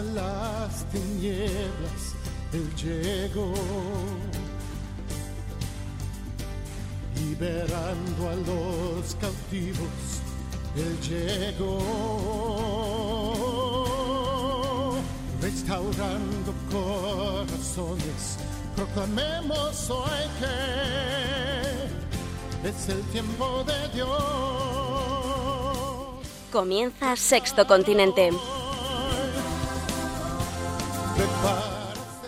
las tinieblas, Él llegó. Liberando a los cautivos, Él llegó. Restaurando corazones, proclamemos hoy que es el tiempo de Dios. Comienza Sexto Continente.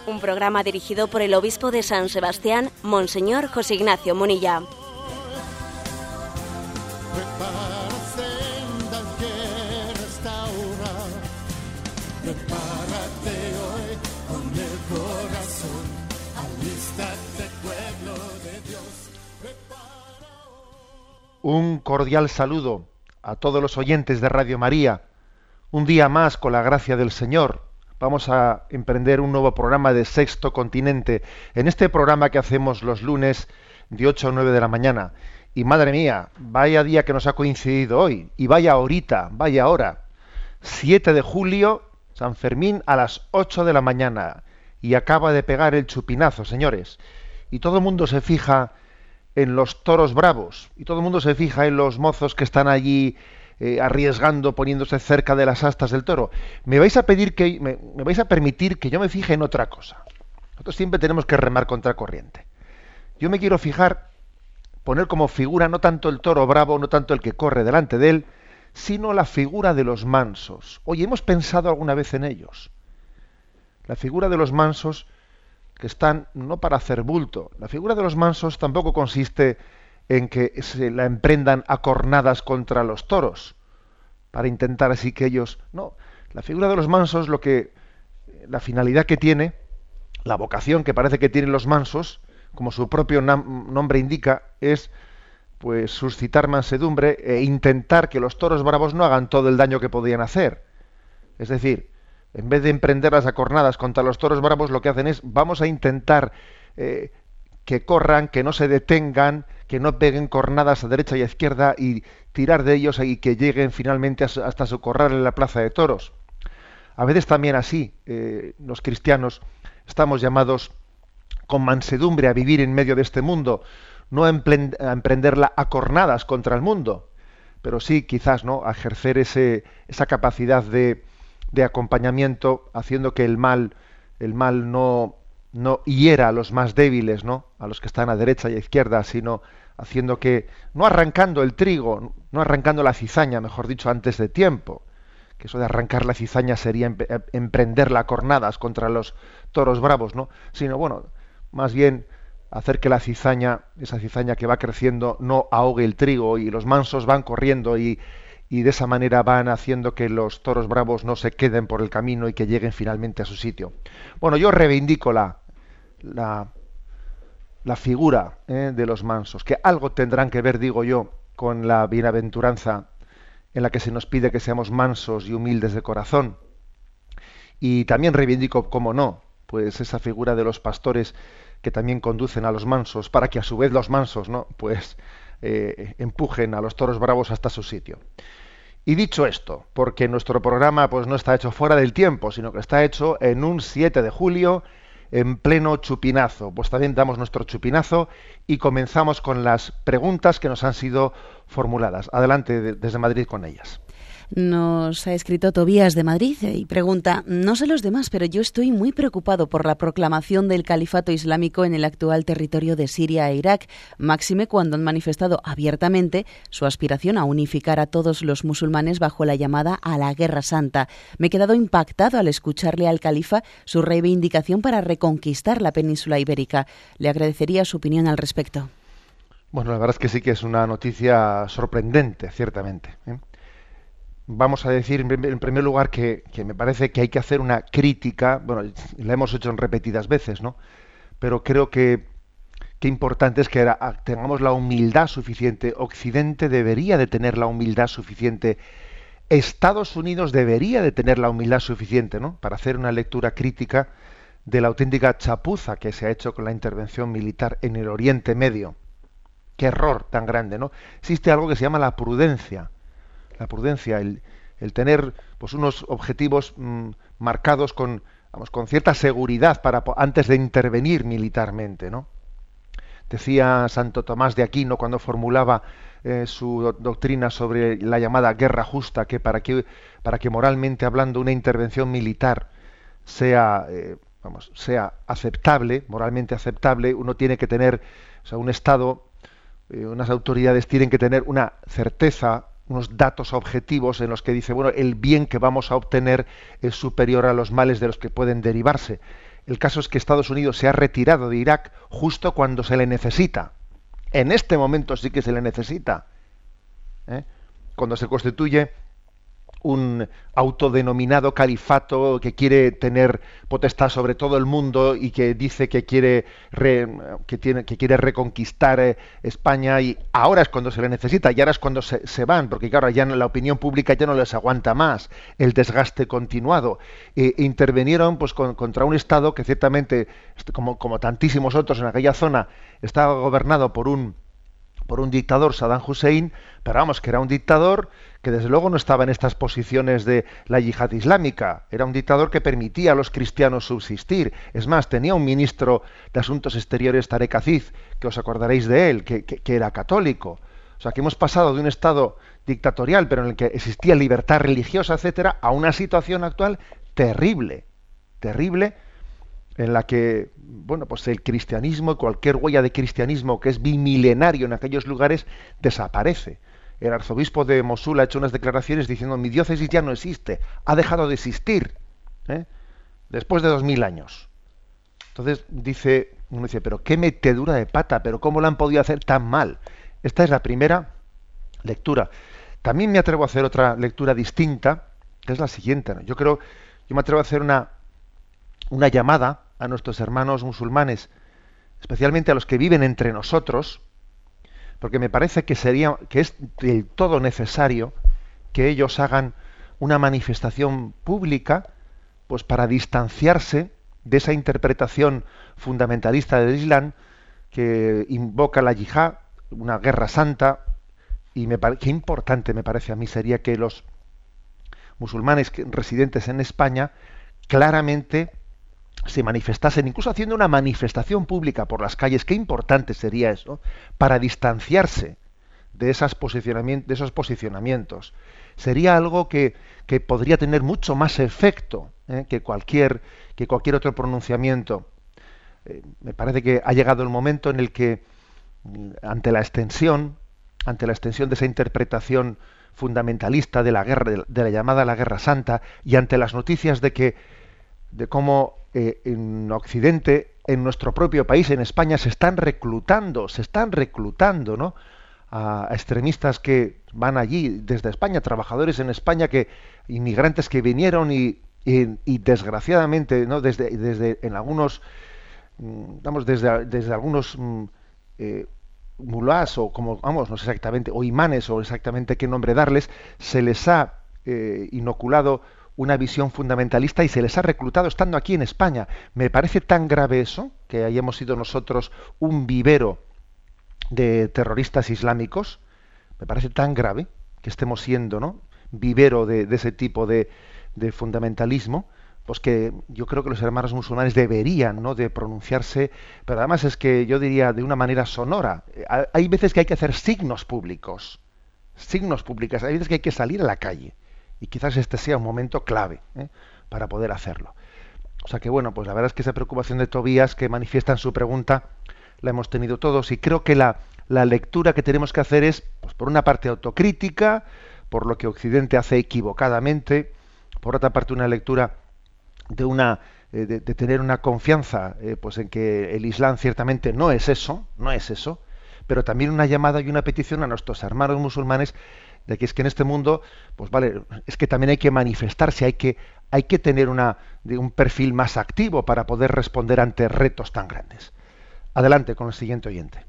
Un programa dirigido por el obispo de San Sebastián, Monseñor José Ignacio Munilla. Un cordial saludo a todos los oyentes de Radio María. Un día más, con la gracia del Señor, vamos a emprender un nuevo programa de Sexto Continente. En este programa que hacemos los lunes de 8 a 9 de la mañana. Y madre mía, vaya día que nos ha coincidido hoy. Y vaya ahorita, vaya ahora. 7 de julio, San Fermín a las 8 de la mañana. Y acaba de pegar el chupinazo, señores. Y todo el mundo se fija en los toros bravos y todo el mundo se fija en los mozos que están allí eh, arriesgando, poniéndose cerca de las astas del toro. Me vais a pedir que me, vais a permitir que yo me fije en otra cosa. Nosotros siempre tenemos que remar contra corriente. Yo me quiero fijar, poner como figura no tanto el toro bravo, no tanto el que corre delante de él, sino la figura de los mansos. Oye, hemos pensado alguna vez en ellos. La figura de los mansos que están no para hacer bulto. La figura de los mansos tampoco consiste en que se la emprendan a cornadas contra los toros, para intentar así que ellos. No, la figura de los mansos, lo que. la finalidad que tiene, la vocación que parece que tienen los mansos, como su propio nombre indica, es pues suscitar mansedumbre e intentar que los toros bravos no hagan todo el daño que podían hacer. Es decir, en vez de emprender las acornadas contra los toros bravos, lo que hacen es vamos a intentar eh, que corran, que no se detengan, que no peguen cornadas a derecha y a izquierda y tirar de ellos y que lleguen finalmente hasta su corral en la plaza de toros. A veces también así, eh, los cristianos estamos llamados con mansedumbre a vivir en medio de este mundo, no a, emprenderla a cornadas contra el mundo, pero sí quizás no a ejercer ese, esa capacidad de, de acompañamiento, haciendo que el mal, el mal no, no hiera a los más débiles, ¿no? A los que están a derecha y a izquierda, sino haciendo que, no arrancando el trigo, no arrancando la cizaña, mejor dicho, antes de tiempo, que eso de arrancar la cizaña sería emprender la cornadas contra los toros bravos, ¿no? Sino, bueno, más bien hacer que la cizaña, esa cizaña que va creciendo, no ahogue el trigo y los mansos van corriendo y, y de esa manera van haciendo que los toros bravos no se queden por el camino y que lleguen finalmente a su sitio. Bueno, yo reivindico la, la, figura eh, de los mansos, que algo tendrán que ver, digo yo, con la bienaventuranza en la que se nos pide que seamos mansos y humildes de corazón. Y también reivindico, como no, pues esa figura de los pastores que también conducen a los mansos, para que a su vez los mansos, ¿no? Pues eh, empujen a los toros bravos hasta su sitio. Y dicho esto, porque nuestro programa pues no está hecho fuera del tiempo, sino que está hecho en un 7 de julio en pleno chupinazo. Pues también damos nuestro chupinazo y comenzamos con las preguntas que nos han sido formuladas. Adelante desde Madrid con ellas. Nos ha escrito Tobías de Madrid y pregunta, no sé los demás, pero yo estoy muy preocupado por la proclamación del califato islámico en el actual territorio de Siria e Irak, máxime cuando han manifestado abiertamente su aspiración a unificar a todos los musulmanes bajo la llamada a la Guerra Santa. Me he quedado impactado al escucharle al califa su reivindicación para reconquistar la península ibérica. Le agradecería su opinión al respecto. Bueno, la verdad es que sí que es una noticia sorprendente, ciertamente. ¿eh? Vamos a decir en primer lugar que, me parece que hay que hacer una crítica, bueno, la hemos hecho en repetidas veces, ¿no? Pero creo que, qué importante es que tengamos la humildad suficiente. Occidente debería de tener la humildad suficiente. Estados Unidos debería de tener la humildad suficiente, ¿no? Para hacer una lectura crítica de la auténtica chapuza que se ha hecho con la intervención militar en el Oriente Medio. Qué error tan grande, ¿no? Existe algo que se llama la prudencia la prudencia, el, tener pues unos objetivos mm, marcados con, vamos, con cierta seguridad para antes de intervenir militarmente, ¿no? Decía Santo Tomás de Aquino cuando formulaba eh, su doctrina sobre la llamada guerra justa, que para que, para que moralmente hablando una intervención militar sea, eh, vamos, sea aceptable, moralmente aceptable, uno tiene que tener, o sea, un Estado, eh, unas autoridades tienen que tener una certeza, unos datos objetivos en los que dice, bueno, el bien que vamos a obtener es superior a los males de los que pueden derivarse. El caso es que Estados Unidos se ha retirado de Irak justo cuando se le necesita. En este momento sí que se le necesita. ¿eh? Cuando se constituye un autodenominado califato que quiere tener potestad sobre todo el mundo y que dice que quiere que tiene que quiere reconquistar eh, España y ahora es cuando se le necesita y ahora es cuando se, van porque claro ya la opinión pública ya no les aguanta más el desgaste continuado. E intervinieron pues contra un estado que ciertamente como como tantísimos otros en aquella zona estaba gobernado por un por un dictador Saddam Hussein pero vamos que era un dictador que desde luego no estaba en estas posiciones de la yihad islámica. Era un dictador que permitía a los cristianos subsistir. Es más, tenía un ministro de Asuntos Exteriores, Tarek Aziz, que os acordaréis de él, que, era católico. O sea, que hemos pasado de un estado dictatorial, pero en el que existía libertad religiosa, etcétera, a una situación actual terrible, terrible, en la que, bueno, pues el cristianismo cualquier huella de cristianismo que es bimilenario en aquellos lugares desaparece el arzobispo de Mosul ha hecho unas declaraciones diciendo mi diócesis ya no existe, ha dejado de existir, ¿eh? después de dos mil años. Entonces dice, uno dice, pero qué metedura de pata, pero cómo lo han podido hacer tan mal. Esta es la primera lectura. También me atrevo a hacer otra lectura distinta, que es la siguiente. Yo creo, yo me atrevo a hacer una, una llamada a nuestros hermanos musulmanes, especialmente a los que viven entre nosotros, porque me parece que sería que es del todo necesario que ellos hagan una manifestación pública pues para distanciarse de esa interpretación fundamentalista del Islam que invoca la yihad, una guerra santa, y me qué importante me parece a mí sería que los musulmanes residentes en España claramente se manifestasen, incluso haciendo una manifestación pública por las calles, qué importante sería eso, para distanciarse de, esos posicionamientos. Sería algo que, que podría tener mucho más efecto ¿eh? que, cualquier, que cualquier otro pronunciamiento. Eh, me parece que ha llegado el momento en el que, mm, ante la extensión, ante la extensión de esa interpretación fundamentalista de la guerra, de la llamada la guerra santa, y ante las noticias de que de cómo eh, en Occidente, en nuestro propio país, en España, se están reclutando, se están reclutando, ¿no? A, extremistas que van allí desde España, trabajadores en España, que inmigrantes que vinieron y, desgraciadamente, ¿no? Desde, desde en algunos, vamos, mm, desde, desde algunos mm, eh, mulás o como, vamos, no sé exactamente, o imanes o exactamente qué nombre darles, se les ha eh, inoculado una visión fundamentalista y se les ha reclutado estando aquí en España. Me parece tan grave eso, que hayamos sido nosotros un vivero de terroristas islámicos, me parece tan grave que estemos siendo ¿no? vivero de, ese tipo de, fundamentalismo, pues que yo creo que los hermanos musulmanes deberían ¿no? de pronunciarse, pero además es que yo diría de una manera sonora. Hay veces que hay que hacer signos públicos, signos públicos, hay veces que hay que salir a la calle y quizás este sea un momento clave ¿eh? para poder hacerlo. O sea que bueno, pues la verdad es que esa preocupación de Tobías que manifiesta en su pregunta la hemos tenido todos y creo que la, la lectura que tenemos que hacer es, pues por una parte autocrítica, por lo que Occidente hace equivocadamente, por otra parte una lectura de una eh, de, tener una confianza eh, pues en que el Islam ciertamente no es eso, no es eso, pero también una llamada y una petición a nuestros hermanos musulmanes de que es que en este mundo, pues vale, es que también hay que manifestarse, hay que, hay que tener una, de un perfil más activo para poder responder ante retos tan grandes. Adelante con el siguiente oyente.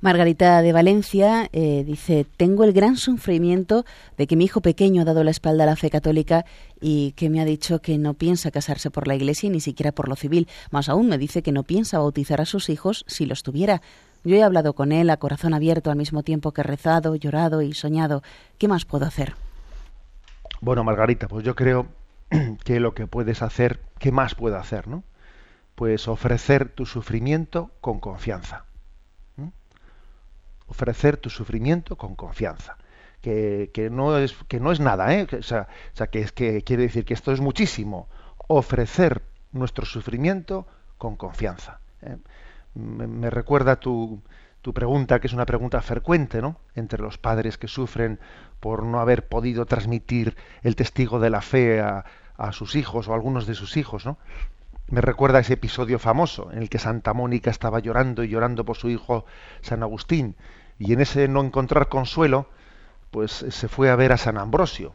Margarita de Valencia eh, dice, tengo el gran sufrimiento de que mi hijo pequeño ha dado la espalda a la fe católica y que me ha dicho que no piensa casarse por la iglesia ni siquiera por lo civil. Más aún me dice que no piensa bautizar a sus hijos si los tuviera. Yo he hablado con él a corazón abierto al mismo tiempo que he rezado, llorado y soñado. ¿Qué más puedo hacer? Bueno, Margarita, pues yo creo que lo que puedes hacer, ¿qué más puedo hacer? ¿no? Pues ofrecer tu sufrimiento con confianza. Ofrecer tu sufrimiento con confianza. Que, no, es, que no es nada, ¿eh? o, sea, que, es, que quiere decir que esto es muchísimo. Ofrecer nuestro sufrimiento con confianza. ¿eh? Me, recuerda tu, tu pregunta, que es una pregunta frecuente, ¿no? Entre los padres que sufren por no haber podido transmitir el testigo de la fe a, sus hijos o a algunos de sus hijos, ¿no? Me recuerda ese episodio famoso en el que Santa Mónica estaba llorando y llorando por su hijo San Agustín y en ese no encontrar consuelo, pues se fue a ver a San Ambrosio,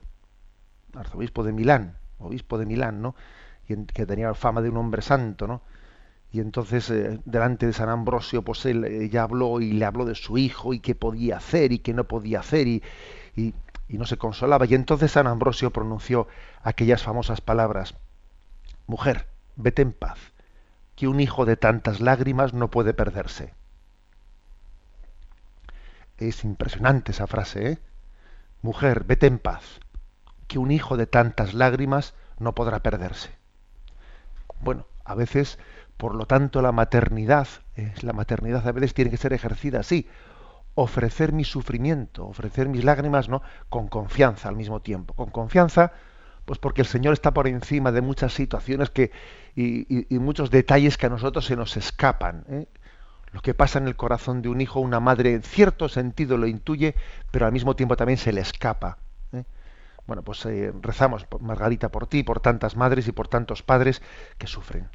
arzobispo de Milán, obispo de Milán, ¿no? Y que tenía fama de un hombre santo, ¿no? Y entonces eh, delante de San Ambrosio, pues él ya habló y le habló de su hijo y qué podía hacer y qué no podía hacer y, y y no se consolaba. Y entonces San Ambrosio pronunció aquellas famosas palabras, Mujer, vete en paz, que un hijo de tantas lágrimas no puede perderse. Es impresionante esa frase, ¿eh? Mujer, vete en paz, que un hijo de tantas lágrimas no podrá perderse. Bueno, a veces, por lo tanto, la maternidad, eh, la maternidad a veces tiene que ser ejercida así, ofrecer mi sufrimiento, ofrecer mis lágrimas, ¿no? Con confianza al mismo tiempo. Con confianza, pues porque el Señor está por encima de muchas situaciones que, y, muchos detalles que a nosotros se nos escapan. ¿eh? Lo que pasa en el corazón de un hijo, una madre, en cierto sentido lo intuye, pero al mismo tiempo también se le escapa. ¿eh? Bueno, pues eh, rezamos, Margarita, por ti, por tantas madres y por tantos padres que sufren.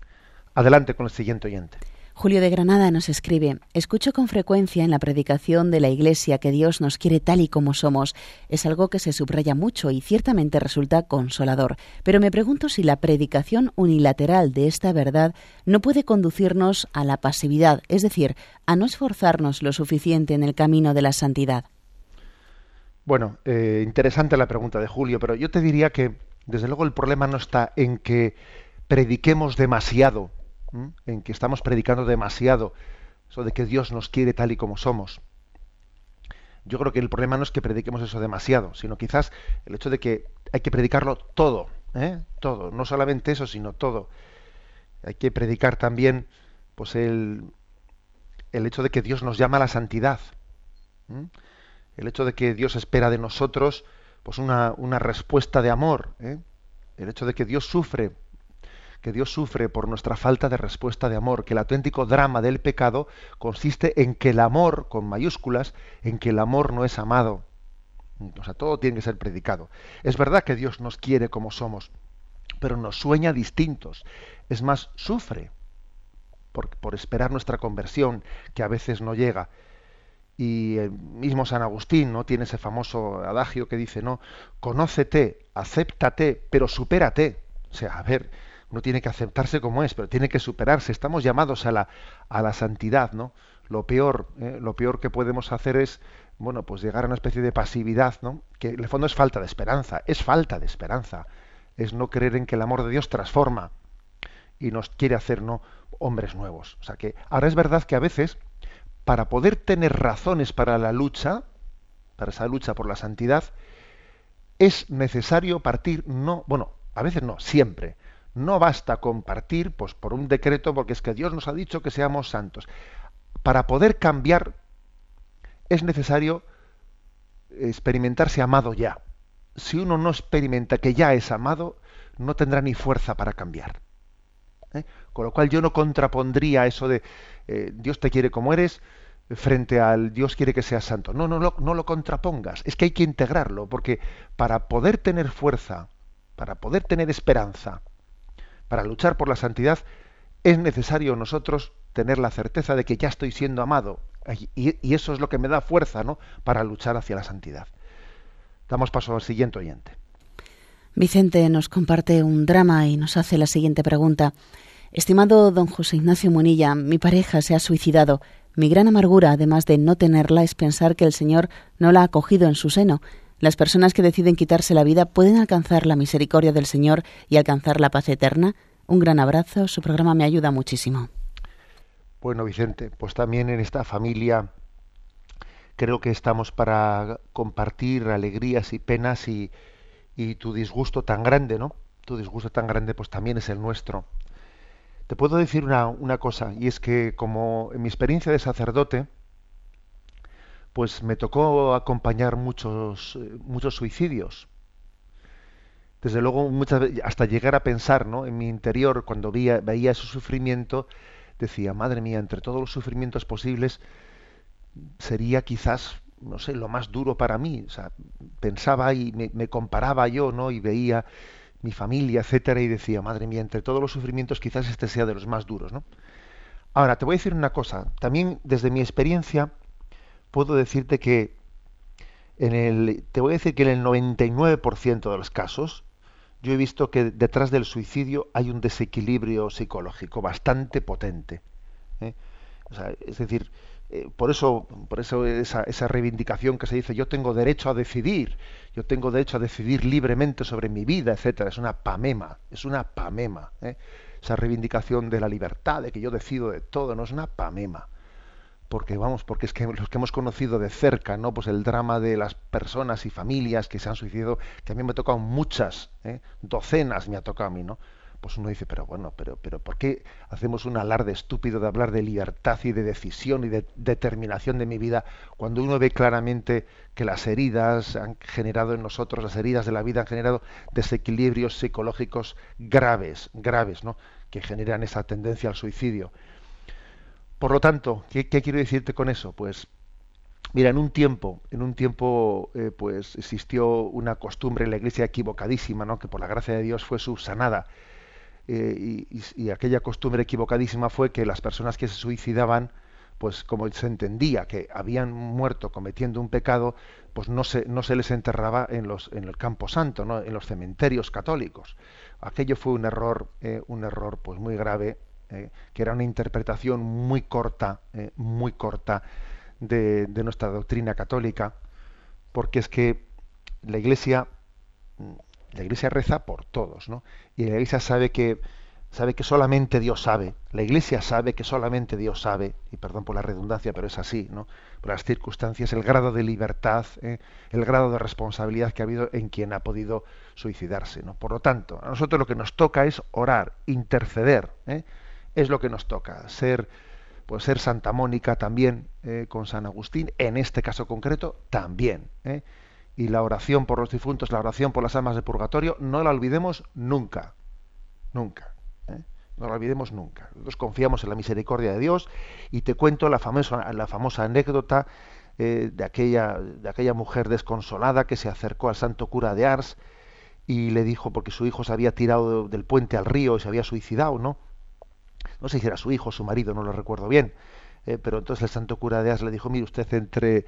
Adelante con el siguiente oyente. Julio de Granada nos escribe, escucho con frecuencia en la predicación de la Iglesia que Dios nos quiere tal y como somos. Es algo que se subraya mucho y ciertamente resulta consolador. Pero me pregunto si la predicación unilateral de esta verdad no puede conducirnos a la pasividad, es decir, a no esforzarnos lo suficiente en el camino de la santidad. Bueno, eh, interesante la pregunta de Julio, pero yo te diría que, desde luego, el problema no está en que prediquemos demasiado en que estamos predicando demasiado, eso de que Dios nos quiere tal y como somos. Yo creo que el problema no es que prediquemos eso demasiado, sino quizás el hecho de que hay que predicarlo todo, ¿eh? todo, no solamente eso, sino todo. Hay que predicar también, pues el, el hecho de que Dios nos llama a la santidad, el hecho de que Dios espera de nosotros, pues una, una respuesta de amor, ¿eh? el hecho de que Dios sufre que Dios sufre por nuestra falta de respuesta de amor, que el auténtico drama del pecado consiste en que el amor, con mayúsculas, en que el amor no es amado. O sea, todo tiene que ser predicado. Es verdad que Dios nos quiere como somos, pero nos sueña distintos. Es más, sufre por, por esperar nuestra conversión, que a veces no llega. Y el mismo San Agustín no tiene ese famoso adagio que dice, no, conócete, acéptate, pero supérate. O sea, a ver, uno tiene que aceptarse como es, pero tiene que superarse. Estamos llamados a la, a la santidad, ¿no? Lo peor, ¿eh? lo peor que podemos hacer es, bueno, pues llegar a una especie de pasividad, ¿no? Que en el fondo es falta de esperanza, es falta de esperanza, es no creer en que el amor de Dios transforma y nos quiere hacer, ¿no? Hombres nuevos. O sea que ahora es verdad que a veces, para poder tener razones para la lucha, para esa lucha por la santidad, es necesario partir, no, bueno, a veces no, siempre, no basta compartir pues, por un decreto, porque es que Dios nos ha dicho que seamos santos. Para poder cambiar es necesario experimentarse amado ya. Si uno no experimenta que ya es amado, no tendrá ni fuerza para cambiar. ¿eh? Con lo cual yo no contrapondría eso de eh, Dios te quiere como eres frente al Dios quiere que seas santo. No, no, no, no lo contrapongas. Es que hay que integrarlo, porque para poder tener fuerza, para poder tener esperanza, para luchar por la santidad es necesario nosotros tener la certeza de que ya estoy siendo amado. Y, eso es lo que me da fuerza ¿no? para luchar hacia la santidad. Damos paso al siguiente oyente. Vicente nos comparte un drama y nos hace la siguiente pregunta. Estimado don José Ignacio Monilla, mi pareja se ha suicidado. Mi gran amargura, además de no tenerla, es pensar que el Señor no la ha acogido en su seno. Las personas que deciden quitarse la vida pueden alcanzar la misericordia del Señor y alcanzar la paz eterna. Un gran abrazo, su programa me ayuda muchísimo. Bueno, Vicente, pues también en esta familia creo que estamos para compartir alegrías y penas y, tu disgusto tan grande, ¿no? tu disgusto tan grande, pues también es el nuestro. Te puedo decir una, una cosa, y es que como en mi experiencia de sacerdote, pues me tocó acompañar muchos, eh, muchos suicidios. Desde luego, muchas veces, hasta llegar a pensar, ¿no? En mi interior, cuando veía, ese sufrimiento, decía, madre mía, entre todos los sufrimientos posibles, sería quizás, no sé, lo más duro para mí. O sea, pensaba y me, me comparaba yo, ¿no? Y veía mi familia, etcétera, y decía, madre mía, entre todos los sufrimientos, quizás este sea de los más duros, ¿no? Ahora, te voy a decir una cosa. También desde mi experiencia, puedo decirte que en el, te voy a decir que en el 99% de los casos, yo he visto que detrás del suicidio hay un desequilibrio psicológico bastante potente. ¿eh? es decir, eh, por eso, por eso esa, esa, reivindicación que se dice yo tengo derecho a decidir, yo tengo derecho a decidir libremente sobre mi vida, etcétera, es una pamema, es una pamema. ¿eh? Esa reivindicación de la libertad, de que yo decido de todo, no es una pamema porque vamos, porque es que los que hemos conocido de cerca, ¿no? Pues el drama de las personas y familias que se han suicidado, que a mí me ha tocado muchas, ¿eh? docenas me ha tocado a mí, ¿no? Pues uno dice, pero bueno, pero, pero ¿por qué hacemos un alarde estúpido de hablar de libertad y de decisión y de determinación de mi vida cuando uno ve claramente que las heridas han generado en nosotros, las heridas de la vida han generado desequilibrios psicológicos graves, graves, ¿no? Que generan esa tendencia al suicidio. Por lo tanto, ¿qué, quiero decirte con eso? Pues Mira, en un tiempo, en un tiempo, eh, pues existió una costumbre en la iglesia equivocadísima, ¿no? que por la gracia de Dios fue subsanada. Eh, y, aquella costumbre equivocadísima fue que las personas que se suicidaban, pues como se entendía que habían muerto cometiendo un pecado, pues no se, no se les enterraba en, los, en el campo santo, ¿no? en los cementerios católicos. Aquello fue un error, eh, un error pues muy grave eh, que era una interpretación muy corta, eh, muy corta de, nuestra doctrina católica, porque es que la Iglesia, mm, la Iglesia reza por todos, ¿no? Y la Iglesia sabe que sabe que solamente Dios sabe. La Iglesia sabe que solamente Dios sabe, y perdón por la redundancia, pero es así, ¿no? Por las circunstancias, el grado de libertad, eh, el grado de responsabilidad que ha habido en quien ha podido suicidarse, ¿no? Por lo tanto, a nosotros lo que nos toca es orar, interceder. Es lo que nos toca, ser, pues ser Santa Mónica también eh, con San Agustín, en este caso concreto también. Eh. Y la oración por los difuntos, la oración por las almas de purgatorio, no la olvidemos nunca, nunca. Eh. No la olvidemos nunca. Nosotros confiamos en la misericordia de Dios y te cuento la famosa, la famosa anécdota de, aquella, de aquella mujer desconsolada que se acercó al santo cura de Ars y le dijo, porque su hijo se había tirado del puente al río y se había suicidado, ¿no? No sé si era su hijo su marido, no lo recuerdo bien, eh, pero entonces el santo cura de As le dijo, mire usted, entre,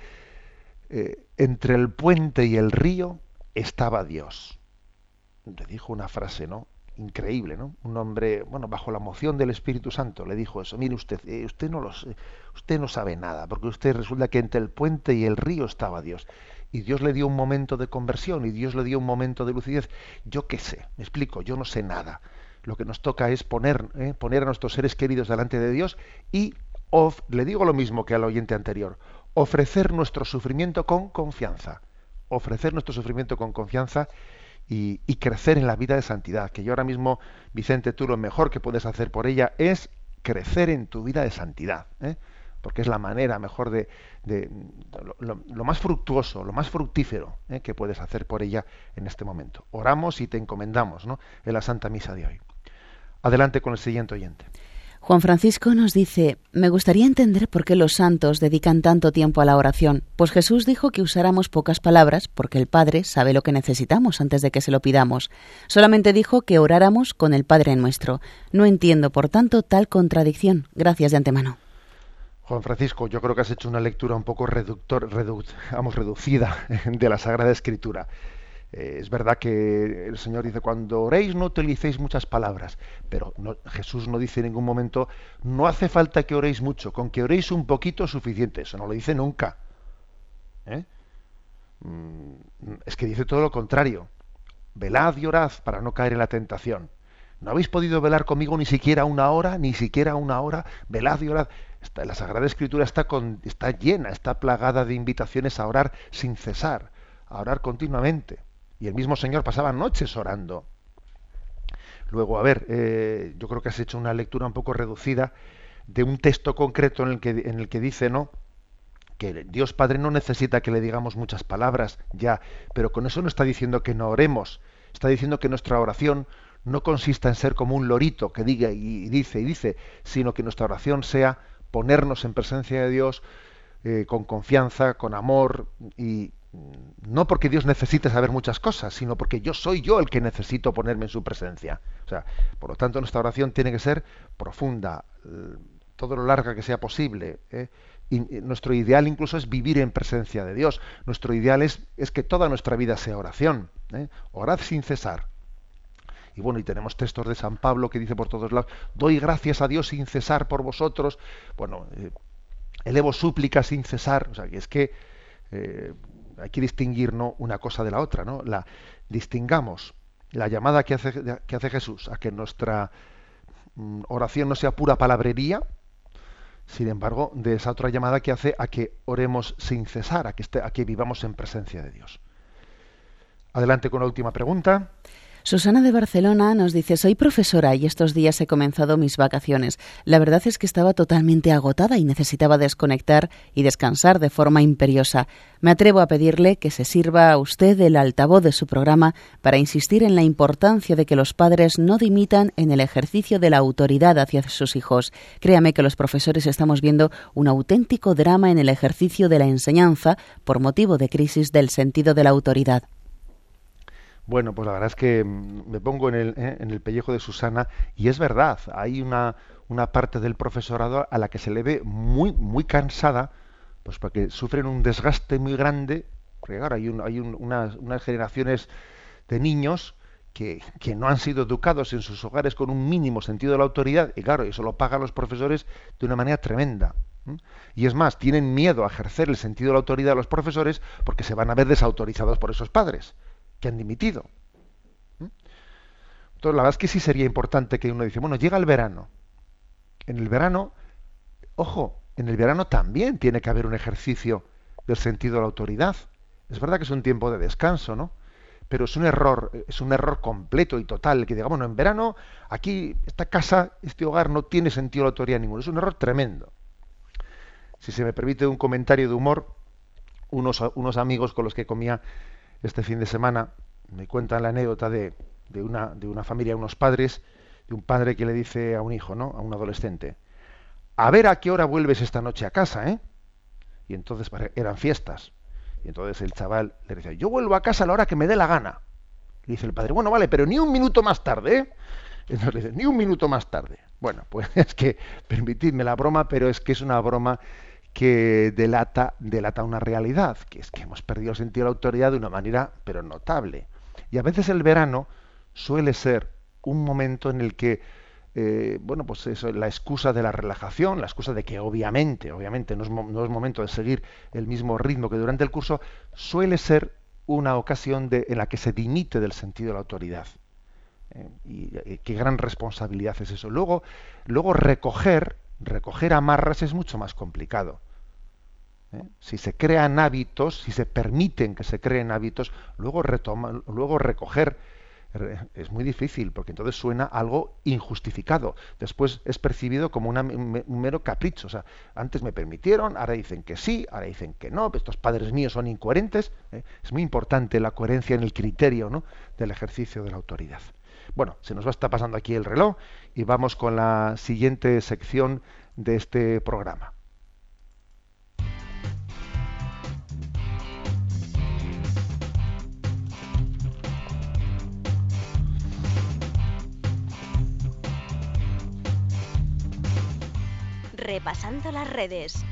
eh, entre el puente y el río estaba Dios. Le dijo una frase, ¿no? Increíble, ¿no? Un hombre, bueno, bajo la moción del Espíritu Santo le dijo eso. Mire usted, eh, usted no lo usted no sabe nada, porque usted resulta que entre el puente y el río estaba Dios y Dios le dio un momento de conversión y Dios le dio un momento de lucidez. Yo qué sé, me explico, yo no sé nada lo que nos toca es poner, ¿eh? poner a nuestros seres queridos delante de Dios y le digo lo mismo que al oyente anterior, ofrecer nuestro sufrimiento con confianza, ofrecer nuestro sufrimiento con confianza y, crecer en la vida de santidad. Que yo ahora mismo, Vicente, tú lo mejor que puedes hacer por ella es crecer en tu vida de santidad, ¿eh? porque es la manera mejor de, lo, más fructuoso, lo más fructífero ¿eh? que puedes hacer por ella en este momento. Oramos y te encomendamos ¿no? en la Santa Misa de hoy. Adelante con el siguiente oyente. Juan Francisco nos dice, me gustaría entender por qué los santos dedican tanto tiempo a la oración, pues Jesús dijo que usáramos pocas palabras porque el Padre sabe lo que necesitamos antes de que se lo pidamos. Solamente dijo que oráramos con el Padre nuestro. No entiendo, por tanto, tal contradicción. Gracias de antemano. Juan Francisco, yo creo que has hecho una lectura un poco reductor, vamos, reducida de la Sagrada Escritura. Eh, es verdad que el Señor dice, cuando oréis no utilicéis muchas palabras, pero Jesús no dice en ningún momento, no hace falta que oréis mucho, con que oréis un poquito es suficiente, eso no lo dice nunca. ¿eh? Mm, es que dice todo lo contrario, velad y orad para no caer en la tentación. ¿No habéis podido velar conmigo ni siquiera una hora, ni siquiera una hora? Velad y orad. la Sagrada Escritura está, con, está llena, está plagada de invitaciones a orar sin cesar, a orar continuamente. Y el mismo Señor pasaba noches orando. Luego, a ver, eh, yo creo que has hecho una lectura un poco reducida de un texto concreto en el que, en el que dice, ¿no? que Dios Padre no necesita que le digamos muchas palabras ya, pero con eso no está diciendo que no oremos, está diciendo que nuestra oración no consista en ser como un lorito que diga y dice y dice, sino que nuestra oración sea ponernos en presencia de Dios eh, con confianza, con amor y no porque Dios necesite saber muchas cosas, sino porque yo soy yo el que necesito ponerme en su presencia. O sea, por lo tanto nuestra oración tiene que ser profunda, todo lo larga que sea posible. ¿eh? Y nuestro ideal incluso es vivir en presencia de Dios. Nuestro ideal es, que toda nuestra vida sea oración. ¿eh? Orad sin cesar. Y bueno, y tenemos textos de San Pablo que dice por todos lados, doy gracias a Dios sin cesar por vosotros. Bueno, eh, elevo súplicas sin cesar. O sea, que es que eh, hay que distinguir ¿no? una cosa de la otra. ¿no? La, distingamos la llamada que hace, que hace Jesús a que nuestra mm, oración no sea pura palabrería, sin embargo, de esa otra llamada que hace a que oremos sin cesar, a que, esté, a que vivamos en presencia de Dios. Adelante con la última pregunta. Susana de Barcelona nos dice, soy profesora y estos días he comenzado mis vacaciones. La verdad es que estaba totalmente agotada y necesitaba desconectar y descansar de forma imperiosa. Me atrevo a pedirle que se sirva a usted el altavoz de su programa para insistir en la importancia de que los padres no dimitan en el ejercicio de la autoridad hacia sus hijos. Créame que los profesores estamos viendo un auténtico drama en el ejercicio de la enseñanza por motivo de crisis del sentido de la autoridad. Bueno, pues la verdad es que mm, me pongo en el, eh, en el pellejo de Susana y es verdad, hay una, una, parte del profesorado a la que se le ve muy, muy cansada, pues porque sufren un desgaste muy grande, porque claro, hay, hay unas, unas, generaciones de niños que, que, no han sido educados en sus hogares con un mínimo sentido de la autoridad, y claro, eso lo pagan los profesores de una manera tremenda. Y es más, tienen miedo a ejercer el sentido de la autoridad de los profesores porque se van a ver desautorizados por esos padres que han dimitido. ¿Mm? Entonces, la verdad es que sí sería importante que uno dice, bueno, llega el verano. En el verano, ojo, en el verano también tiene que haber un ejercicio del sentido de la autoridad. Es verdad que es un tiempo de descanso, ¿no? Pero es un error, es un error completo y total que digamos, bueno, en verano aquí esta casa, este hogar no tiene sentido de la autoridad ninguno. Es un error tremendo. Si se me permite un comentario de humor, unos, unos amigos con los que comía este fin de semana me cuentan la anécdota de, de, una, de familia, unos padres, de un padre que le dice a un hijo, ¿no? A un adolescente, a ver a qué hora vuelves esta noche a casa, ¿eh? Y entonces eran fiestas. Y entonces el chaval le dice, yo vuelvo a casa a la hora que me dé la gana. Y dice el padre, bueno, vale, pero ni un minuto más tarde, ¿eh? Entonces le dice, ni un minuto más tarde. Bueno, pues es que, permitidme la broma, pero es que es una broma que delata, delata una realidad, que es que hemos perdido el sentido de la autoridad de una manera, pero notable. Y a veces el verano suele ser un momento en el que, eh, bueno, pues eso, la excusa de la relajación, la excusa de que obviamente, obviamente no es, no es, momento de seguir el mismo ritmo que durante el curso, suele ser una ocasión de, en la que se dimite del sentido de la autoridad. Eh, y, y qué gran responsabilidad es eso. Luego, luego recoger recoger amarras es mucho más complicado. ¿eh? Si se crean hábitos, si se permiten que se creen hábitos, luego, retoma, luego recoger es muy difícil, porque entonces suena algo injustificado. Después es percibido como un mero capricho. O sea, antes me permitieron, ahora dicen que sí, ahora dicen que no, estos padres míos son incoherentes. ¿eh? Es muy importante la coherencia en el criterio ¿no? del ejercicio de la autoridad. Bueno, se nos va a estar pasando aquí el reloj y vamos con la siguiente sección de este programa. Repasando las redes.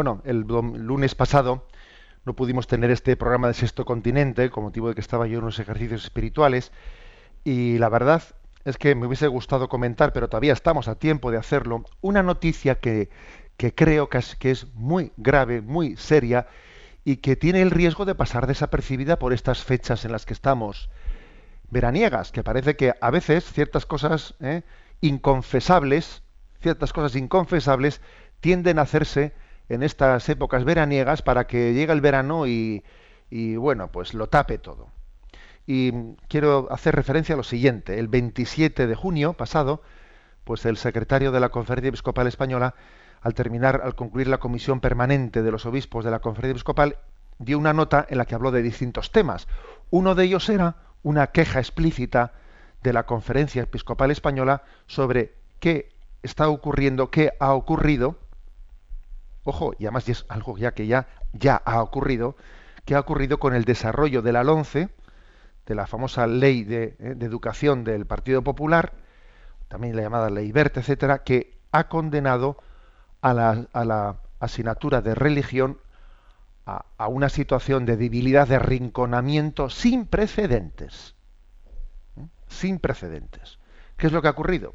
Bueno, el lunes pasado no pudimos tener este programa de Sexto Continente, con motivo de que estaba yo en unos ejercicios espirituales, y la verdad es que me hubiese gustado comentar, pero todavía estamos a tiempo de hacerlo, una noticia que, creo que es, que es muy grave, muy seria, y que tiene el riesgo de pasar desapercibida por estas fechas en las que estamos veraniegas, que parece que a veces ciertas cosas ¿eh? inconfesables, ciertas cosas inconfesables tienden a hacerse en estas épocas veraniegas para que llegue el verano y, y bueno, pues lo tape todo. Y quiero hacer referencia a lo siguiente. El 27 de junio pasado, pues el secretario de la Conferencia Episcopal Española, al terminar, al concluir la comisión permanente de los obispos de la Conferencia Episcopal, dio una nota en la que habló de distintos temas. Uno de ellos era una queja explícita de la Conferencia Episcopal Española sobre qué está ocurriendo, qué ha ocurrido ojo, y además es algo ya que ya, ya ha ocurrido, que ha ocurrido con el desarrollo de la LONCE, de la famosa ley de, eh, educación del Partido Popular, también la llamada ley Verte, etcétera, que ha condenado a la, asignatura de religión a, a, una situación de debilidad, de rinconamiento sin precedentes. Sin precedentes. ¿Qué es lo que ha ocurrido?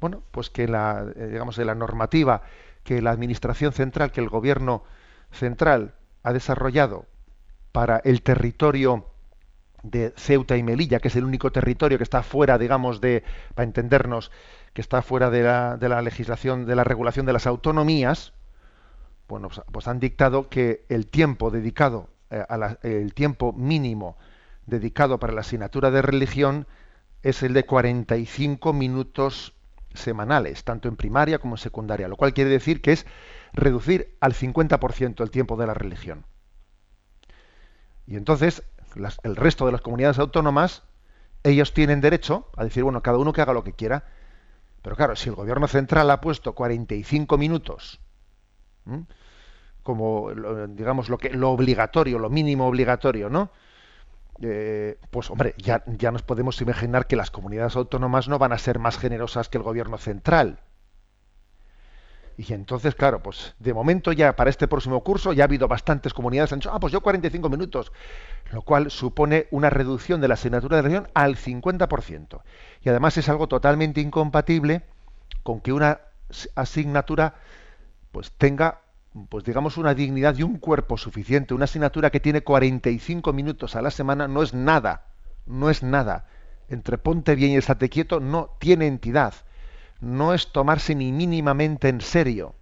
Bueno, pues que la, eh, digamos, de la normativa que la Administración Central, que el Gobierno Central ha desarrollado para el territorio de Ceuta y Melilla, que es el único territorio que está fuera, digamos, de, para entendernos, que está fuera de la, de la legislación, de la regulación de las autonomías, bueno, pues, pues han dictado que el tiempo dedicado, eh, a el tiempo mínimo dedicado para la asignatura de religión es el de 45 minutos semanales, tanto en primaria como en secundaria, lo cual quiere decir que es reducir al 50% el tiempo de la religión. Y entonces, el resto de las comunidades autónomas, ellos tienen derecho a decir, bueno, cada uno que haga lo que quiera. Pero claro, si el gobierno central ha puesto 45 minutos como, digamos, lo, que, lo obligatorio, lo mínimo obligatorio, ¿no? Eh, pues hombre, ya, ya nos podemos imaginar que las comunidades autónomas no van a ser más generosas que el gobierno central. Y entonces, claro, pues de momento ya para este próximo curso ya ha habido bastantes comunidades que han dicho, ah, pues yo 45 minutos, lo cual supone una reducción de la asignatura de religión al 50%. Y además es algo totalmente incompatible con que una asignatura pues tenga pues digamos una dignidad y un cuerpo suficiente. Una asignatura que tiene 45 minutos a la semana no es nada, no es nada. Entre ponte bien y estate quieto no tiene entidad. No es tomarse ni mínimamente en serio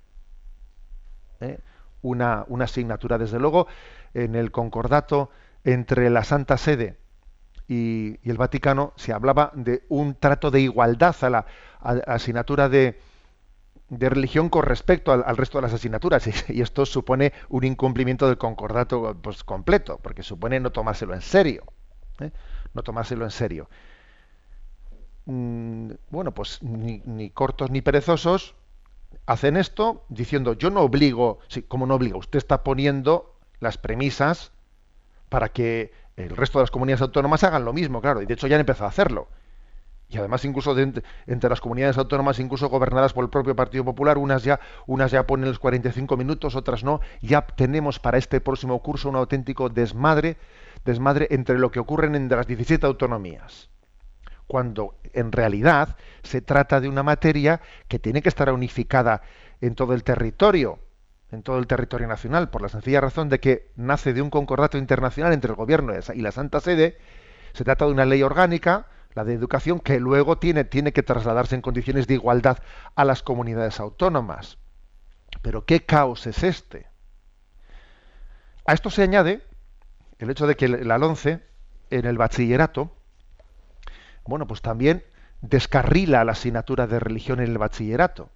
¿eh? una, una, asignatura. Desde luego, en el concordato entre la Santa Sede y, y el Vaticano se hablaba de un trato de igualdad a la asignatura de, de religión con respecto al, resto de las asignaturas. Y, esto supone un incumplimiento del concordato pues, completo porque supone no tomárselo en serio ¿eh? no tomárselo en serio. Mm, bueno pues ni, cortos ni perezosos hacen esto diciendo yo no obligo sí, como no obligo usted está poniendo las premisas para que el resto de las comunidades autónomas hagan lo mismo claro y de hecho ya han empezado a hacerlo y además incluso entre las comunidades autónomas, incluso gobernadas por el propio Partido Popular, unas ya, unas ya ponen los 45 minutos, otras no. Ya tenemos para este próximo curso un auténtico desmadre, desmadre entre lo que ocurre en las 17 autonomías. Cuando en realidad se trata de una materia que tiene que estar unificada en todo el territorio, en todo el territorio nacional, por la sencilla razón de que nace de un concordato internacional entre el gobierno y la Santa Sede. Se trata de una ley orgánica la de educación, que luego tiene, tiene que trasladarse en condiciones de igualdad a las comunidades autónomas. Pero ¿qué caos es este? A esto se añade el hecho de que la LONCE en el bachillerato, bueno, pues también descarrila la asignatura de religión en el bachillerato.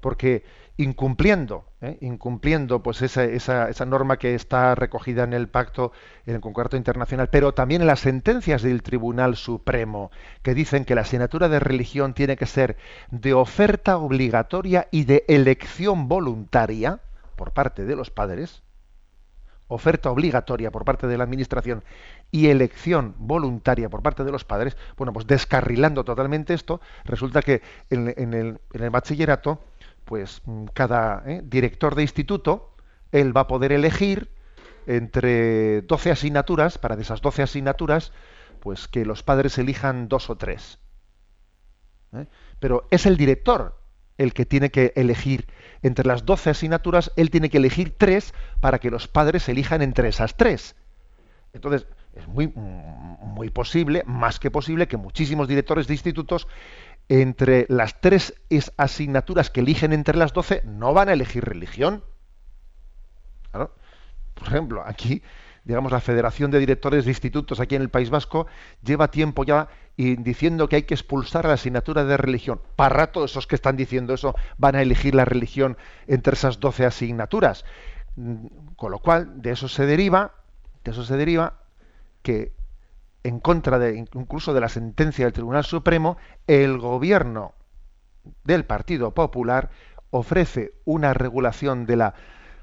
Porque incumpliendo, ¿eh? incumpliendo pues esa, esa, esa, norma que está recogida en el pacto, en el concordato internacional, pero también en las sentencias del Tribunal Supremo, que dicen que la asignatura de religión tiene que ser de oferta obligatoria y de elección voluntaria por parte de los padres, oferta obligatoria por parte de la administración y elección voluntaria por parte de los padres, bueno, pues descarrilando totalmente esto, resulta que en el bachillerato pues mm, cada ¿eh? director de instituto, él va a poder elegir entre 12 asignaturas, para de esas 12 asignaturas, pues que los padres elijan dos o tres. ¿eh? Pero es el director el que tiene que elegir entre las 12 asignaturas, él tiene que elegir tres para que los padres elijan entre esas tres. Entonces, es muy, muy posible, más que posible, que muchísimos directores de institutos, entre las tres asignaturas que eligen entre las 12, no van a elegir religión. Por ejemplo, aquí digamos, la Federación de Directores de Institutos aquí en el País Vasco lleva tiempo ya diciendo que hay que expulsar la asignatura de religión. Para rato esos que están diciendo eso van a elegir la religión entre esas doce asignaturas. Mm, con lo cual, de eso se deriva, de eso se deriva que en contra de incluso de la sentencia del Tribunal Supremo, el gobierno del Partido Popular ofrece una regulación de la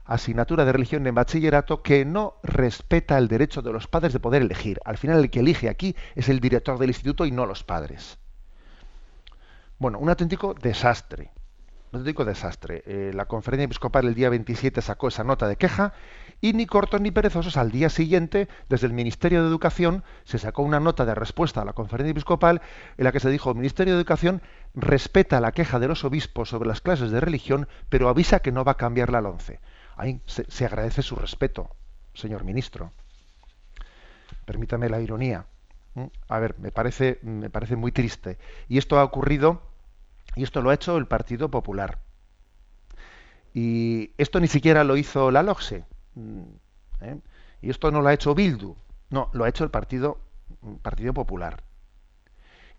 asignatura de religión en bachillerato que no respeta el derecho de los padres de poder elegir. Al final el que elige aquí es el director del instituto y no los padres. Bueno, un auténtico desastre. Un auténtico desastre. Eh, la conferencia episcopal el día 27 sacó esa nota de queja y ni cortos ni perezosos al día siguiente, desde el Ministerio de Educación, se sacó una nota de respuesta a la conferencia episcopal en la que se dijo, el Ministerio de Educación respeta la queja de los obispos sobre las clases de religión, pero avisa que no va a cambiar la LONCE. Ahí se, agradece su respeto, señor ministro. Permítame la ironía. ¿Mm? A ver, me parece, me parece muy triste. Y esto ha ocurrido, y esto lo ha hecho el Partido Popular. Y esto ni siquiera lo hizo la LOGSE. ¿Mm? ¿Eh? Y esto no lo ha hecho Bildu. No, lo ha hecho el Partido, Partido Popular.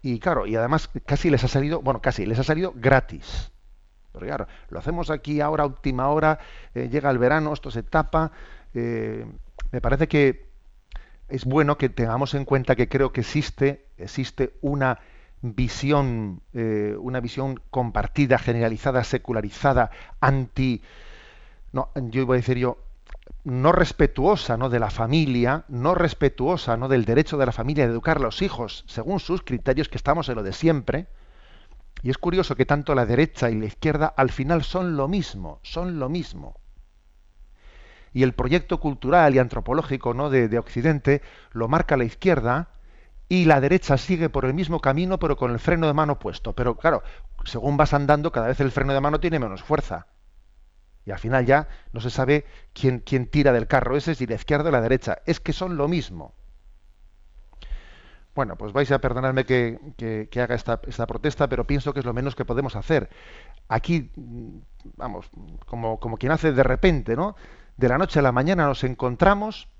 Y claro, y además casi les ha salido, bueno, casi les ha salido gratis. Pero claro, lo hacemos aquí ahora, última hora, eh, llega el verano, esto se tapa. Eh, me parece que es bueno que tengamos en cuenta que creo que existe, existe una visión, una visión compartida, generalizada, secularizada, anti, no, yo iba a decir yo, no respetuosa ¿no? de la familia, no respetuosa ¿no? del derecho de la familia de educar a los hijos según sus criterios, que estamos en lo de siempre, y es curioso que tanto la derecha y la izquierda al final son lo mismo, son lo mismo. Y el proyecto cultural y antropológico ¿no? de, Occidente lo marca la izquierda y la derecha sigue por el mismo camino pero con el freno de mano puesto. Pero claro, según vas andando, cada vez el freno de mano tiene menos fuerza. Y al final ya no se sabe quién, quién tira del carro ese, si la izquierda o la derecha. Es que son lo mismo. Bueno, pues vais a perdonarme que, haga esta, protesta, pero pienso que es lo menos que podemos hacer. Aquí, vamos, como, como quien hace de repente, ¿no? De la noche a la mañana nos encontramos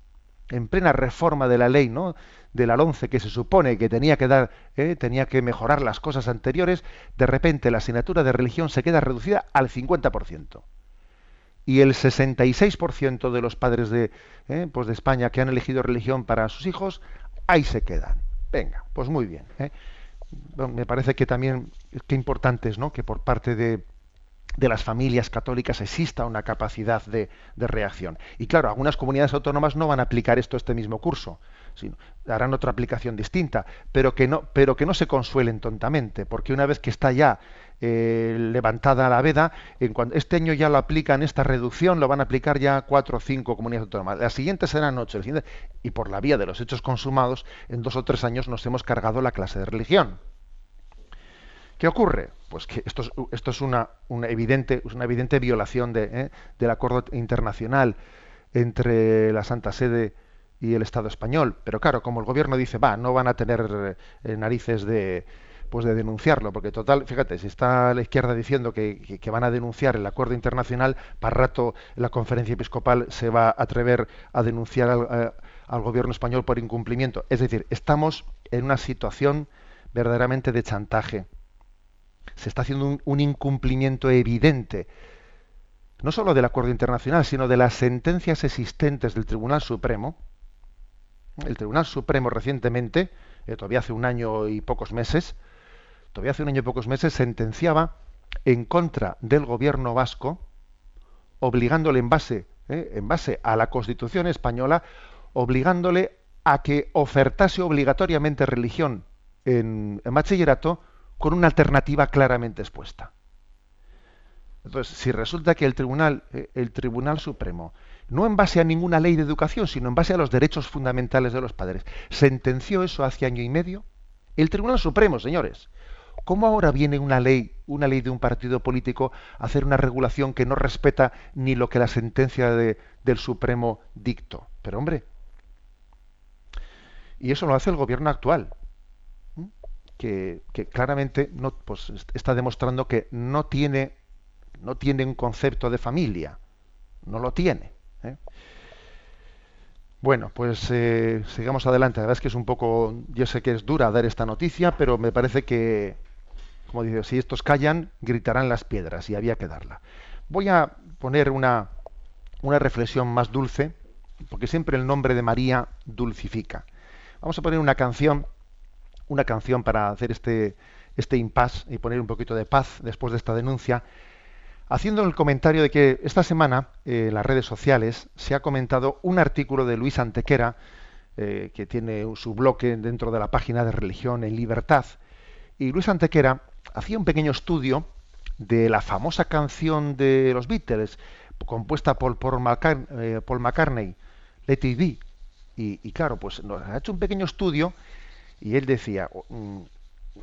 en plena reforma de la ley, ¿no? De la 11 que se supone que tenía que dar, ¿eh? tenía que mejorar las cosas anteriores, de repente la asignatura de religión se queda reducida al 50% y el 66% de los padres de, ¿eh? pues de España que han elegido religión para sus hijos, ahí se quedan. Venga, pues muy bien. ¿eh? Me parece que también qué importante es ¿no? que por parte de, de las familias católicas exista una capacidad de, de, reacción. Y claro, algunas comunidades autónomas no van a aplicar esto este mismo curso, sino harán otra aplicación distinta, pero que no, pero que no se consuelen tontamente, porque una vez que está ya eh, levantada la veda. En cuanto, este año ya lo aplican esta reducción, lo van a aplicar ya cuatro o cinco comunidades autónomas. La siguiente serán ocho. y por la vía de los hechos consumados, en dos o tres años nos hemos cargado la clase de religión. ¿Qué ocurre? Pues que esto es, una evidente violación de, ¿eh? del acuerdo internacional entre la Santa Sede y el Estado español. Pero claro, como el gobierno dice, va, no van a tener eh, narices de, pues de denunciarlo, porque total, fíjate, si está la izquierda diciendo que, van a denunciar el acuerdo internacional, para rato la conferencia episcopal se va a atrever a denunciar al, al gobierno español por incumplimiento. Es decir, estamos en una situación verdaderamente de chantaje. Se está haciendo un, un incumplimiento evidente no solo del acuerdo internacional, sino de las sentencias existentes del Tribunal Supremo. El Tribunal Supremo recientemente, eh, todavía hace un año y pocos meses, todavía hace un año y pocos meses, sentenciaba en contra del gobierno vasco, obligándole en base, eh, en base a la Constitución española, obligándole a que ofertase obligatoriamente religión en, bachillerato con una alternativa claramente expuesta. Entonces, si resulta que el Tribunal, eh, el Tribunal Supremo, no en base a ninguna ley de educación, sino en base a los derechos fundamentales de los padres, sentenció eso hace año y medio, el Tribunal Supremo, señores, ¿cómo ahora viene una ley, una ley de un partido político a hacer una regulación que no respeta ni lo que la sentencia de, del Supremo dictó? Pero hombre, y eso lo hace el gobierno actual, que, claramente no, pues, está demostrando que no tiene, no tiene un concepto de familia, no lo tiene. ¿eh? Bueno, pues eh, sigamos adelante. La verdad es que es un poco, yo sé que es dura dar esta noticia, pero me parece que, como dice, si estos callan, gritarán las piedras y había que darla. Voy a poner una, una reflexión más dulce, porque siempre el nombre de María dulcifica. Vamos a poner una canción, una canción para hacer este, este impasse y poner un poquito de paz después de esta denuncia, haciendo el comentario de que esta semana eh, en las redes sociales se ha comentado un artículo de Luis Antequera, eh, que tiene su bloque dentro de la página de Religión en Libertad. Y Luis Antequera hacía un pequeño estudio de la famosa canción de los Beatles, compuesta por Paul, eh, McCartney, Let It Be, y, claro, pues nos ha hecho un pequeño estudio y él decía, mm,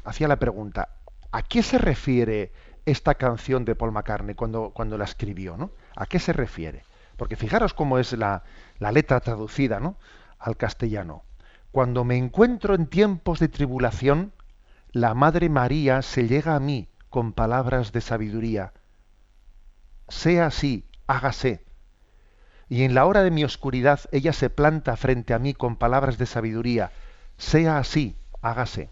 hacía la pregunta, ¿a qué se refiere esta canción de Paul McCartney cuando, cuando la escribió? ¿no? ¿A qué se refiere? Porque fijaros cómo es la, la letra traducida ¿no? al castellano. Cuando me encuentro en tiempos de tribulación, la Madre María se llega a mí con palabras de sabiduría. Sea así, hágase y en la hora de mi oscuridad ella se planta frente a mí con palabras de sabiduría. Sea así, hágase.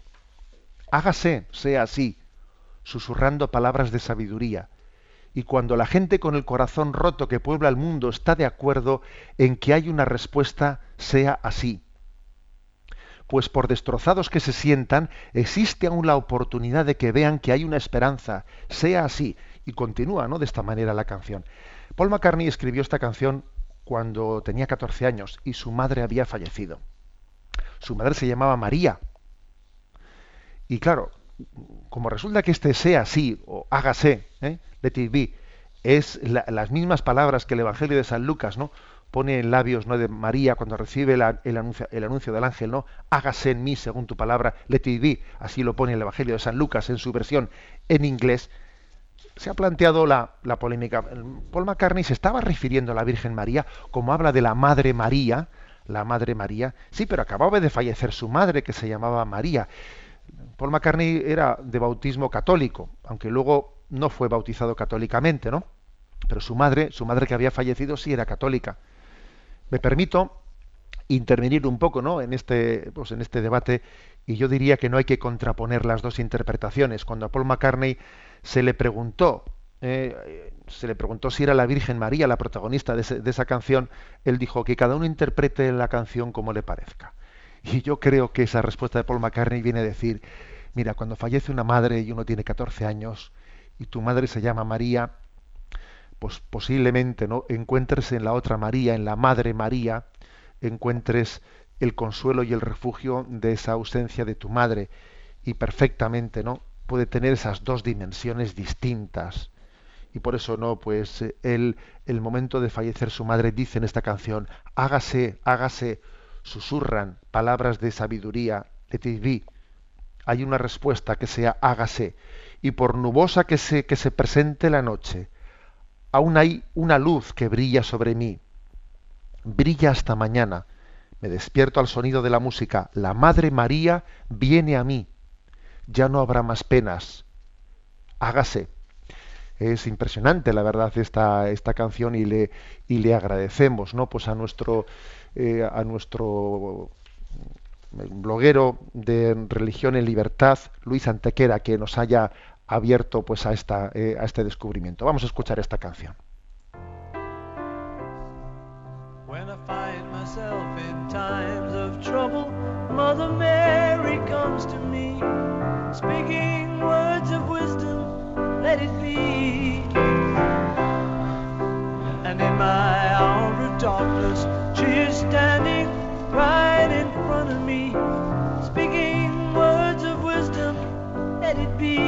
Hágase, sea así, susurrando palabras de sabiduría. Y cuando la gente con el corazón roto que puebla el mundo está de acuerdo en que hay una respuesta, sea así. Pues por destrozados que se sientan, existe aún la oportunidad de que vean que hay una esperanza. Sea así. Y continúa, ¿no? De esta manera la canción. Paul McCartney escribió esta canción cuando tenía 14 años y su madre había fallecido. Su madre se llamaba María. Y claro, como resulta que este sea así, o hágase, ¿eh? let it be, es las mismas palabras que el Evangelio de San Lucas, ¿no? Pone en labios ¿no? de María cuando recibe el, anuncio, el, anuncio, del ángel, ¿no? Hágase en mí según tu palabra, let it. Así lo pone el Evangelio de San Lucas en su versión en inglés se ha planteado la, polémica. Paul McCartney se estaba refiriendo a la Virgen María como habla de la Madre María, la Madre María. Sí, pero acababa de fallecer su madre, que se llamaba María. Paul McCartney era de bautismo católico, aunque luego no fue bautizado católicamente, ¿no? Pero su madre, su madre que había fallecido, sí era católica. Me permito intervenir un poco, ¿no? En este, pues en este debate y yo diría que no hay que contraponer las dos interpretaciones. Cuando a Paul McCartney se le preguntó, eh, se le preguntó si era la Virgen María la protagonista de, esa canción, él dijo que cada uno interprete la canción como le parezca. Y yo creo que esa respuesta de Paul McCartney viene a decir, mira, cuando fallece una madre y uno tiene 14 años y tu madre se llama María, pues posiblemente no encuentres en la otra María, en la Madre María, encuentres el consuelo y el refugio de esa ausencia de tu madre y perfectamente, ¿no? puede tener esas dos dimensiones distintas. Y por eso no, pues él, el momento de fallecer su madre dice en esta canción, hágase, hágase, susurran palabras de sabiduría, de. Hay una respuesta que sea hágase. Y por nubosa que se, que se presente la noche, aún hay una luz que brilla sobre mí. Brilla hasta mañana. Me despierto al sonido de la música. La Madre María viene a mí ya no habrá más penas. Hágase. Es impresionante, la verdad, esta, esta canción y le, y le agradecemos, ¿no? Pues a nuestro, eh, a nuestro bloguero de Religión en Libertad, Luis Antequera, que nos haya abierto pues a, esta, eh, a este descubrimiento. Vamos a escuchar esta canción. Mother Mary comes to me. speaking words of wisdom, let it be. And in my hour of darkness, she is standing right in front of me, speaking words of wisdom. Let it be.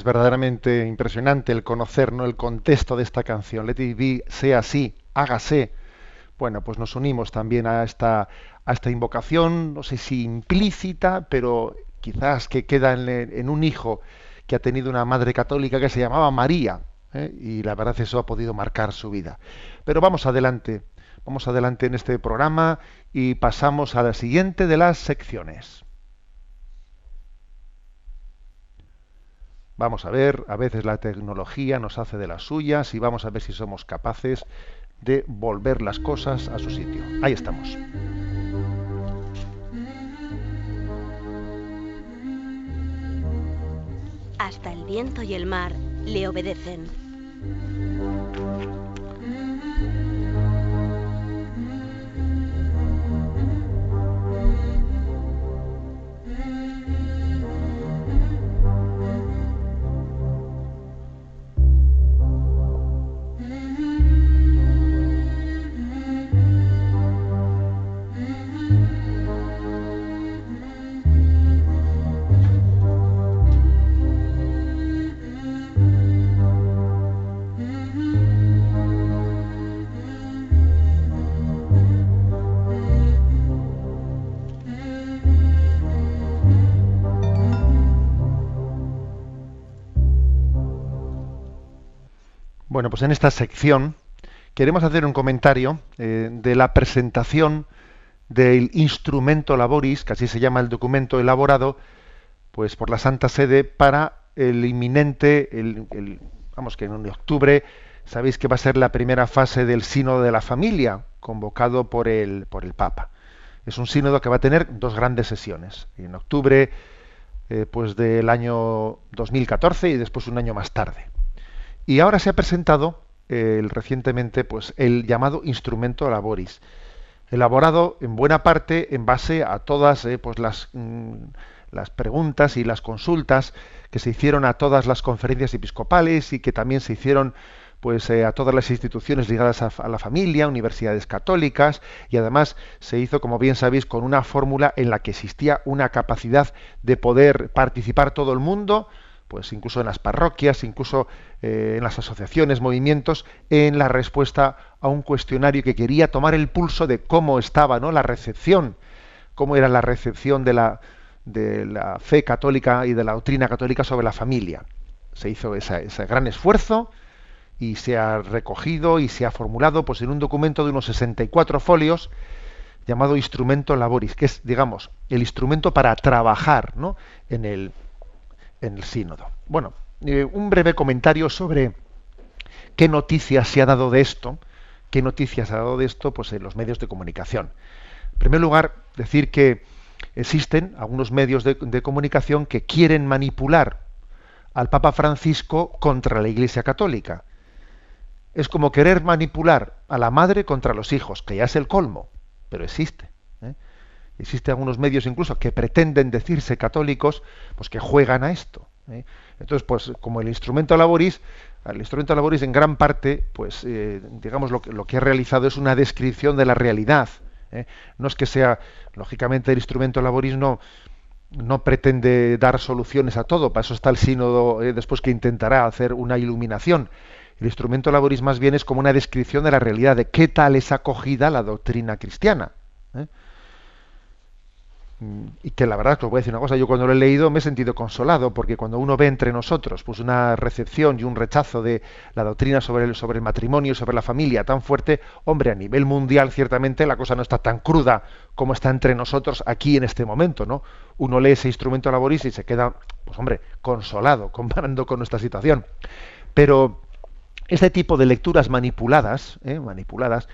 Es verdaderamente impresionante el conocer ¿no? el contexto de esta canción. Let it be, sea así, hágase. Bueno, pues nos unimos también a esta, a esta invocación, no sé si implícita, pero quizás que queda en, un hijo que ha tenido una madre católica que se llamaba María, ¿eh? y la verdad eso ha podido marcar su vida. Pero vamos adelante, vamos adelante en este programa y pasamos a la siguiente de las secciones. Vamos a ver, a veces la tecnología nos hace de las suyas y vamos a ver si somos capaces de volver las cosas a su sitio. Ahí estamos. Hasta el viento y el mar le obedecen. Bueno, pues en esta sección queremos hacer un comentario eh, de la presentación del instrumento laboris, que así se llama el documento elaborado, pues por la Santa Sede para el inminente, vamos que en octubre sabéis que va a ser la primera fase del sínodo de la familia, convocado por el, por el Papa. Es un sínodo que va a tener dos grandes sesiones, en octubre eh, pues del año 2014 y después un año más tarde. Y ahora se ha presentado el, recientemente pues, el llamado instrumento laboris, elaborado en buena parte en base a todas eh, pues, las, mm, las preguntas y las consultas que se hicieron a todas las conferencias episcopales y que también se hicieron pues eh, a todas las instituciones ligadas a, la familia, universidades católicas y además se hizo, como bien sabéis, con una fórmula en la que existía una capacidad de poder participar todo el mundo, pues incluso en las parroquias, incluso eh, en las asociaciones, movimientos, en la respuesta a un cuestionario que quería tomar el pulso de cómo estaba, ¿no? La recepción, cómo era la recepción de la de la fe católica y de la doctrina católica sobre la familia. Se hizo ese gran esfuerzo y se ha recogido y se ha formulado pues, en un documento de unos 64 folios llamado Instrumento Laboris, que es, digamos, el instrumento para trabajar ¿no? en, el, en el sínodo. Bueno, eh, un breve comentario sobre qué noticias se ha dado de esto, qué noticias ha dado de esto pues, en los medios de comunicación. En primer lugar, decir que existen algunos medios de, comunicación que quieren manipular al Papa Francisco contra la Iglesia Católica. Es como querer manipular a la madre contra los hijos, que ya es el colmo, pero existe. Existen algunos medios incluso que pretenden decirse católicos, pues que juegan a esto. ¿eh? Entonces, pues como el instrumento laboris, el instrumento laboris en gran parte, pues eh, digamos lo que, lo que ha realizado es una descripción de la realidad, ¿eh? No es que sea, lógicamente, el instrumento laborismo no pretende dar soluciones a todo, para eso está el sínodo después que intentará hacer una iluminación. El instrumento laboris más bien es como una descripción de la realidad, de qué tal es acogida la doctrina cristiana. Y que la verdad, os voy a decir una cosa, yo cuando lo he leído me he sentido consolado, porque cuando uno ve entre nosotros pues una recepción y un rechazo de la doctrina sobre el, sobre el matrimonio, sobre la familia tan fuerte, hombre, a nivel mundial ciertamente la cosa no está tan cruda como está entre nosotros aquí en este momento, ¿no? Uno lee ese instrumento laborista y se queda, pues hombre, consolado comparando con nuestra situación. Pero este tipo de lecturas manipuladas, ¿eh? manipuladas,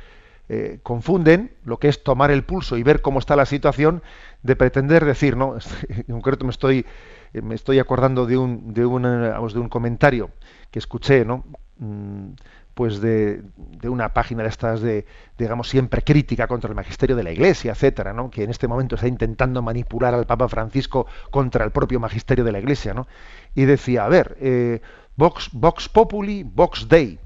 eh, confunden lo que es tomar el pulso y ver cómo está la situación de pretender decir, ¿no? en concreto me estoy, eh, me estoy acordando de un, de, un, de un comentario que escuché, ¿no? Mm, pues de, de, una página de estas de, digamos, siempre crítica contra el magisterio de la Iglesia, etcétera, ¿no? que en este momento está intentando manipular al Papa Francisco contra el propio magisterio de la Iglesia, ¿no? Y decía, a ver, eh, Vox, Vox Populi, Vox Dei,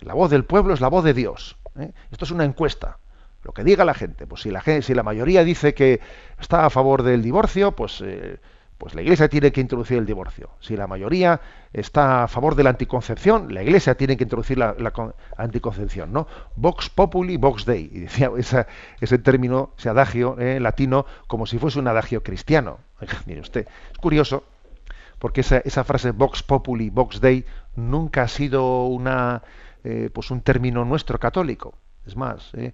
la voz del pueblo es la voz de Dios. ¿Eh? Esto es una encuesta. Lo que diga la gente. Pues si la, si la mayoría dice que está a favor del divorcio, pues, eh, pues la Iglesia tiene que introducir el divorcio. Si la mayoría está a favor de la anticoncepción, la Iglesia tiene que introducir la, anticoncepción. ¿no? Vox populi, vox dei. Y decía ese término, ese adagio eh, latino, como si fuese un adagio cristiano. Mire usted, es curioso, porque esa, esa frase vox populi, vox dei, nunca ha sido una eh, pues un término nuestro católico. Es más, eh,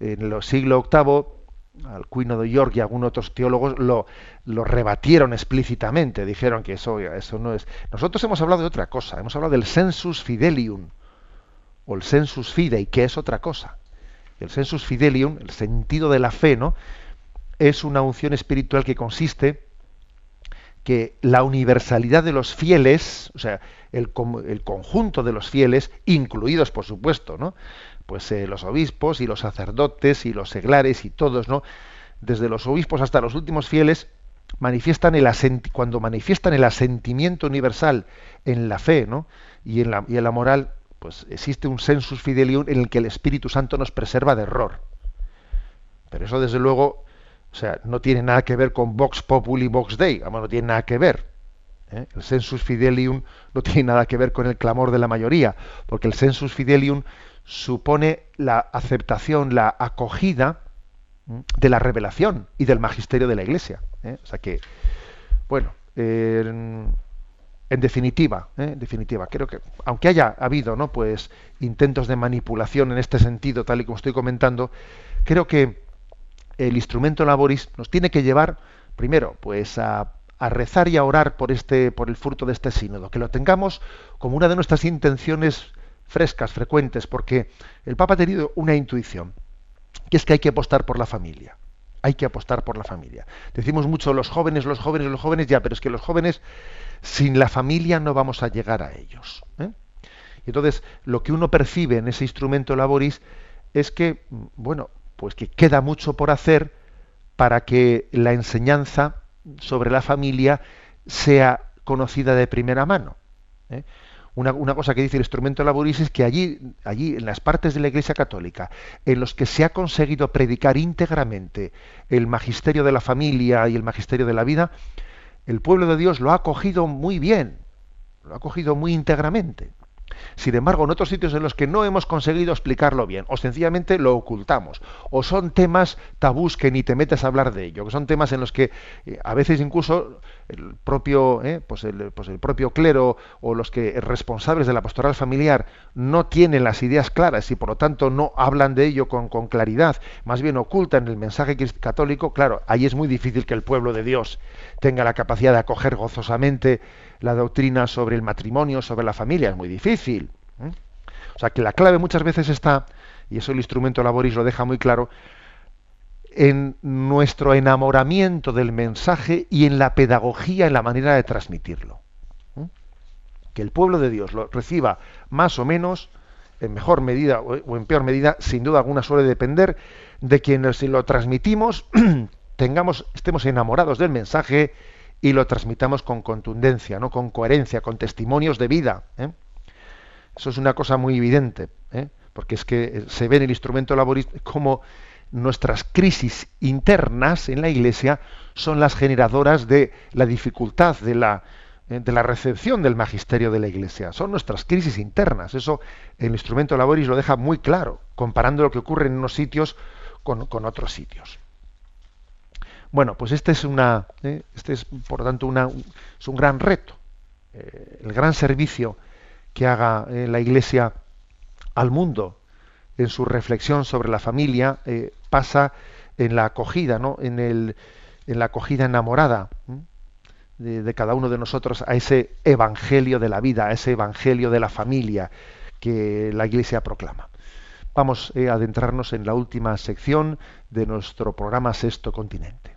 en el siglo VIII, Alcuino de York y algunos otros teólogos lo, lo rebatieron explícitamente, dijeron que eso, eso no es. Nosotros hemos hablado de otra cosa, hemos hablado del sensus fidelium, o el sensus fidei, que es otra cosa. El sensus fidelium, el sentido de la fe, ¿no? Es una unción espiritual que consiste que la universalidad de los fieles, o sea, el, el conjunto de los fieles, incluidos, por supuesto, ¿no? Pues eh, los obispos y los sacerdotes y los seglares y todos, ¿no? Desde los obispos hasta los últimos fieles, manifiestan el cuando manifiestan el asentimiento universal en la fe, ¿no? Y en la, y en la moral, pues existe un sensus fidelium en el que el Espíritu Santo nos preserva de error. Pero eso, desde luego, o sea, no tiene nada que ver con Vox Populi, Vox Dei, no tiene nada que ver. ¿eh? El sensus fidelium no tiene nada que ver con el clamor de la mayoría, porque el sensus fidelium supone la aceptación, la acogida de la revelación y del magisterio de la Iglesia. ¿eh? O sea que, bueno, en, definitiva, ¿eh? en definitiva, creo que aunque haya habido, ¿no? Pues intentos de manipulación en este sentido, tal y como estoy comentando, creo que el instrumento laboris nos tiene que llevar, primero, pues a, rezar y a orar por, este, por el fruto de este sínodo, que lo tengamos como una de nuestras intenciones frescas, frecuentes, porque el Papa ha tenido una intuición, que es que hay que apostar por la familia. Hay que apostar por la familia. Decimos mucho los jóvenes, los jóvenes, los jóvenes, ya, pero es que los jóvenes sin la familia no vamos a llegar a ellos. ¿eh? Y entonces, lo que uno percibe en ese instrumento laboris es que, bueno, pues que queda mucho por hacer para que la enseñanza sobre la familia sea conocida de primera mano. ¿eh? Una, cosa que dice el instrumento laboris es que allí, allí, en las partes de la Iglesia Católica, en los que se ha conseguido predicar íntegramente el magisterio de la familia y el magisterio de la vida, el pueblo de Dios lo ha acogido muy bien, lo ha acogido muy íntegramente. Sin embargo, en otros sitios en los que no hemos conseguido explicarlo bien, o sencillamente lo ocultamos, o son temas tabús que ni te metes a hablar de ello, que son temas en los que eh, a veces incluso el propio, eh, pues, el, pues el propio clero o los que responsables de la pastoral familiar no tienen las ideas claras y por lo tanto no hablan de ello con, con claridad, más bien ocultan el mensaje católico, claro, ahí es muy difícil que el pueblo de Dios tenga la capacidad de acoger gozosamente la doctrina sobre el matrimonio, sobre la familia, es muy difícil. ¿Eh? O sea que la clave muchas veces está, y eso el instrumento laboris lo deja muy claro, en nuestro enamoramiento del mensaje y en la pedagogía, en la manera de transmitirlo. ¿eh? Que el pueblo de Dios lo reciba más o menos, en mejor medida o en peor medida, sin duda alguna suele depender de quienes si lo transmitimos tengamos, estemos enamorados del mensaje y lo transmitamos con contundencia, ¿no? con coherencia, con testimonios de vida. ¿eh? Eso es una cosa muy evidente, ¿eh? porque es que eh, se ve en el instrumento laborista como nuestras crisis internas en la Iglesia son las generadoras de la dificultad de la, de la recepción del magisterio de la Iglesia. Son nuestras crisis internas. Eso el instrumento laboris lo deja muy claro, comparando lo que ocurre en unos sitios con, con otros sitios. Bueno, pues este es una, ¿eh? este es por lo tanto una, es un gran reto, eh, el gran servicio que haga eh, la Iglesia al mundo en su reflexión sobre la familia pasa en la acogida, ¿no? En el, en la acogida enamorada de, de, cada uno de nosotros a ese evangelio de la vida, a ese evangelio de la familia que la Iglesia proclama. Vamos a adentrarnos en la última sección de nuestro programa Sexto Continente.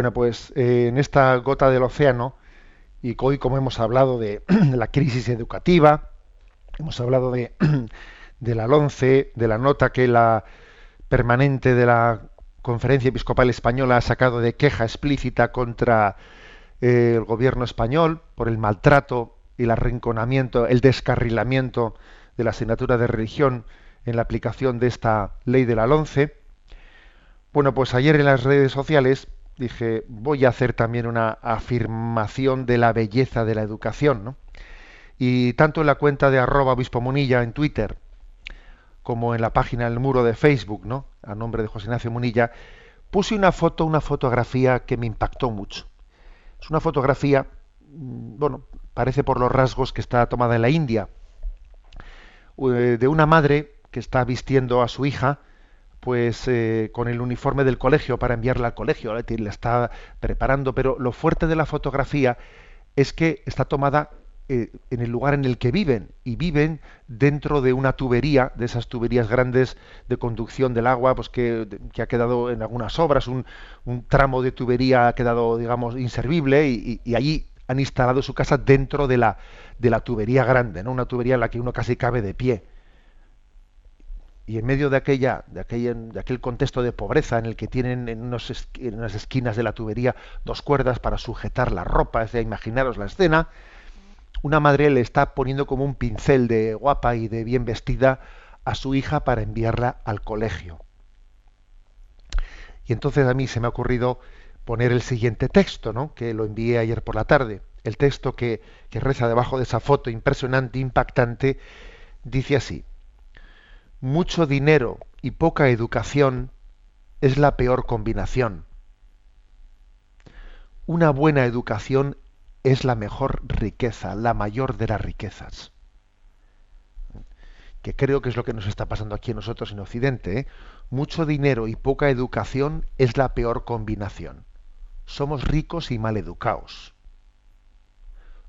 Bueno, pues eh, en esta gota del océano, y hoy como hemos hablado de, la crisis educativa, hemos hablado de, la LONCE, de la nota que la permanente de la Conferencia Episcopal Española ha sacado de queja explícita contra eh, el gobierno español por el maltrato y el arrinconamiento, el descarrilamiento de la asignatura de religión en la aplicación de esta ley de la LONCE. Bueno, pues ayer en las redes sociales dije, voy a hacer también una afirmación de la belleza de la educación, ¿no? Y tanto en la cuenta de arroba obispo Munilla en Twitter, como en la página del muro de Facebook, ¿no? A nombre de José Ignacio Munilla, puse una foto, una fotografía que me impactó mucho. Es una fotografía, mm, bueno, parece por los rasgos que está tomada en la India, eh, de una madre que está vistiendo a su hija, pues eh, con el uniforme del colegio para enviarla al colegio, la está preparando, pero lo fuerte de la fotografía es que está tomada eh, en el lugar en el que viven y viven dentro de una tubería, de esas tuberías grandes de conducción del agua, pues que, ha quedado en algunas obras, un, tramo de tubería ha quedado, digamos, inservible y, y, allí han instalado su casa dentro de la, de la tubería grande, ¿no? una tubería en la que uno casi cabe de pie y en medio de aquella, de aquel, de aquel contexto de pobreza en el que tienen en, unas esquinas de la tubería dos cuerdas para sujetar la ropa, es imaginaros la escena, una madre le está poniendo como un pincel de guapa y de bien vestida a su hija para enviarla al colegio. Y entonces a mí se me ha ocurrido poner el siguiente texto, ¿no? que lo envié ayer por la tarde. El texto que, que reza debajo de esa foto impresionante, impactante, dice así, mucho dinero y poca educación es la peor combinación. Una buena educación es la mejor riqueza, la mayor de las riquezas. Que creo que es lo que nos está pasando aquí nosotros en Occidente. ¿eh? Mucho dinero y poca educación es la peor combinación. Somos ricos y mal educados.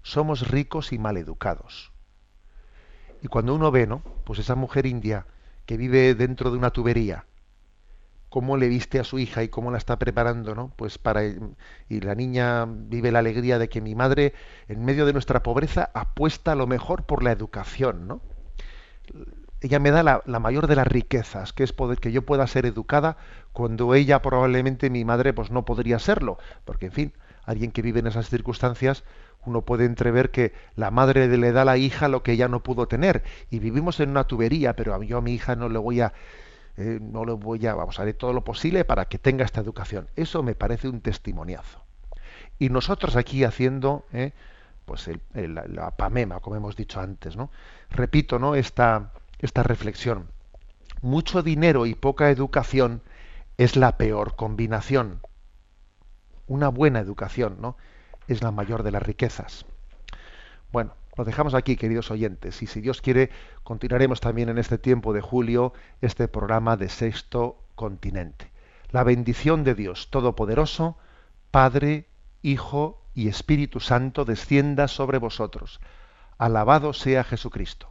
Somos ricos y mal educados. Y cuando uno ve, ¿no? Pues esa mujer india que vive dentro de una tubería, cómo le viste a su hija y cómo la está preparando, ¿no? Pues para y la niña vive la alegría de que mi madre en medio de nuestra pobreza apuesta a lo mejor por la educación, ¿no? Ella me da la, mayor de las riquezas, que es poder que yo pueda ser educada cuando ella probablemente mi madre pues no podría serlo, porque en fin, alguien que vive en esas circunstancias uno puede entrever que la madre le da a la hija lo que ella no pudo tener y vivimos en una tubería, pero yo a mi hija no le voy a eh, no lo voy a, vamos, haré todo lo posible para que tenga esta educación. Eso me parece un testimoniazo. Y nosotros aquí haciendo, eh, pues la pamema, como hemos dicho antes, ¿no? Repito, ¿no? Esta, esta reflexión. Mucho dinero y poca educación es la peor combinación. Una buena educación, ¿no? Es la mayor de las riquezas. Bueno, lo dejamos aquí, queridos oyentes, y si Dios quiere, continuaremos también en este tiempo de julio este programa de Sexto Continente. La bendición de Dios Todopoderoso, Padre, Hijo y Espíritu Santo, descienda sobre vosotros. Alabado sea Jesucristo.